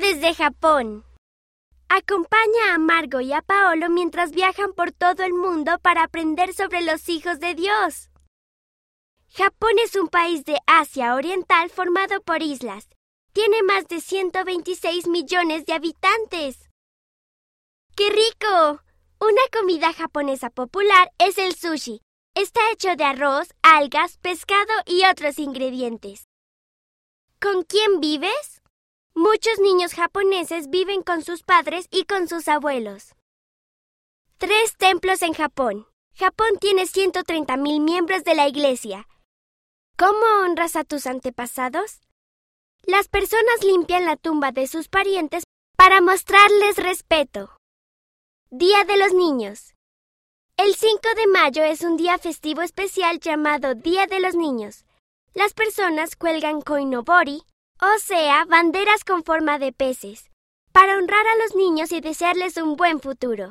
Desde Japón. Acompaña a Margo y a Paolo mientras viajan por todo el mundo para aprender sobre los hijos de Dios. Japón es un país de Asia Oriental formado por islas. Tiene más de 126 millones de habitantes. ¡Qué rico! Una comida japonesa popular es el sushi. Está hecho de arroz, algas, pescado y otros ingredientes. ¿Con quién vives? Muchos niños japoneses viven con sus padres y con sus abuelos. Tres templos en Japón. Japón tiene 130.000 miembros de la Iglesia. ¿Cómo honras a tus antepasados? Las personas limpian la tumba de sus parientes para mostrarles respeto. Día de los Niños. El 5 de mayo es un día festivo especial llamado Día de los Niños. Las personas cuelgan koinobori, o sea, banderas con forma de peces, para honrar a los niños y desearles un buen futuro.